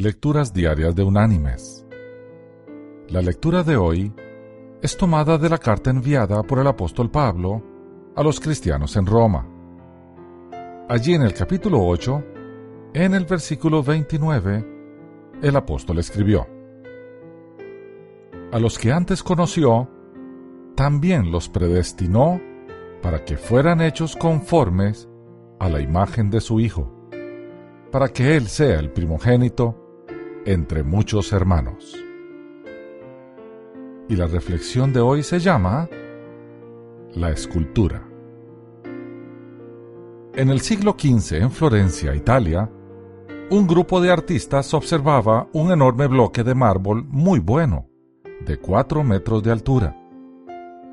Lecturas Diarias de Unánimes. La lectura de hoy es tomada de la carta enviada por el apóstol Pablo a los cristianos en Roma. Allí en el capítulo 8, en el versículo 29, el apóstol escribió, A los que antes conoció, también los predestinó para que fueran hechos conformes a la imagen de su Hijo, para que Él sea el primogénito entre muchos hermanos. Y la reflexión de hoy se llama La escultura. En el siglo XV, en Florencia, Italia, un grupo de artistas observaba un enorme bloque de mármol muy bueno, de cuatro metros de altura.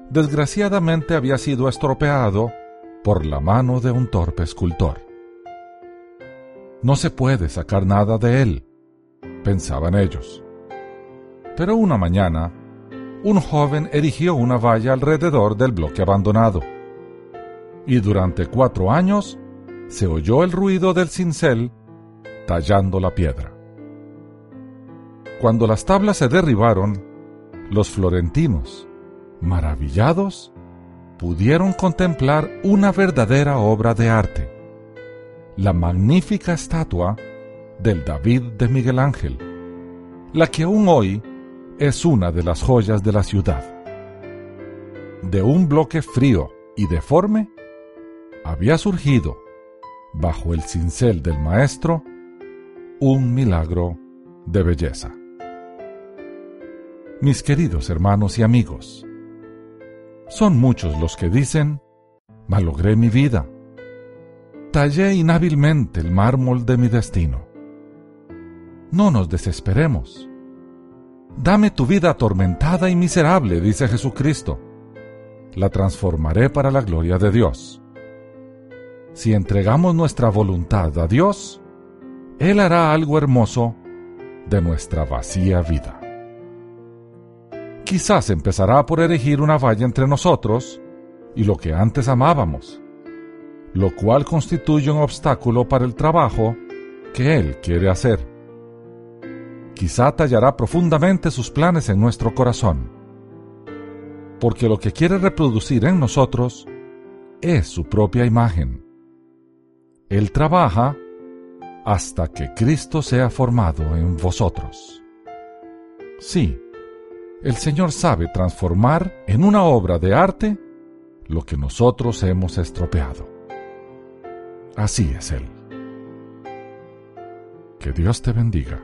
Desgraciadamente había sido estropeado por la mano de un torpe escultor. No se puede sacar nada de él, pensaban ellos. Pero una mañana, un joven erigió una valla alrededor del bloque abandonado. Y durante cuatro años se oyó el ruido del cincel tallando la piedra. Cuando las tablas se derribaron, los florentinos, maravillados, pudieron contemplar una verdadera obra de arte, la magnífica estatua del David de Miguel Ángel, la que aún hoy es una de las joyas de la ciudad. De un bloque frío y deforme, había surgido, bajo el cincel del maestro, un milagro de belleza. Mis queridos hermanos y amigos, son muchos los que dicen, malogré mi vida, tallé inhábilmente el mármol de mi destino no nos desesperemos. Dame tu vida atormentada y miserable, dice Jesucristo. La transformaré para la gloria de Dios. Si entregamos nuestra voluntad a Dios, Él hará algo hermoso de nuestra vacía vida. Quizás empezará por erigir una valla entre nosotros y lo que antes amábamos, lo cual constituye un obstáculo para el trabajo que Él quiere hacer quizá tallará profundamente sus planes en nuestro corazón, porque lo que quiere reproducir en nosotros es su propia imagen. Él trabaja hasta que Cristo sea formado en vosotros. Sí, el Señor sabe transformar en una obra de arte lo que nosotros hemos estropeado. Así es Él. Que Dios te bendiga.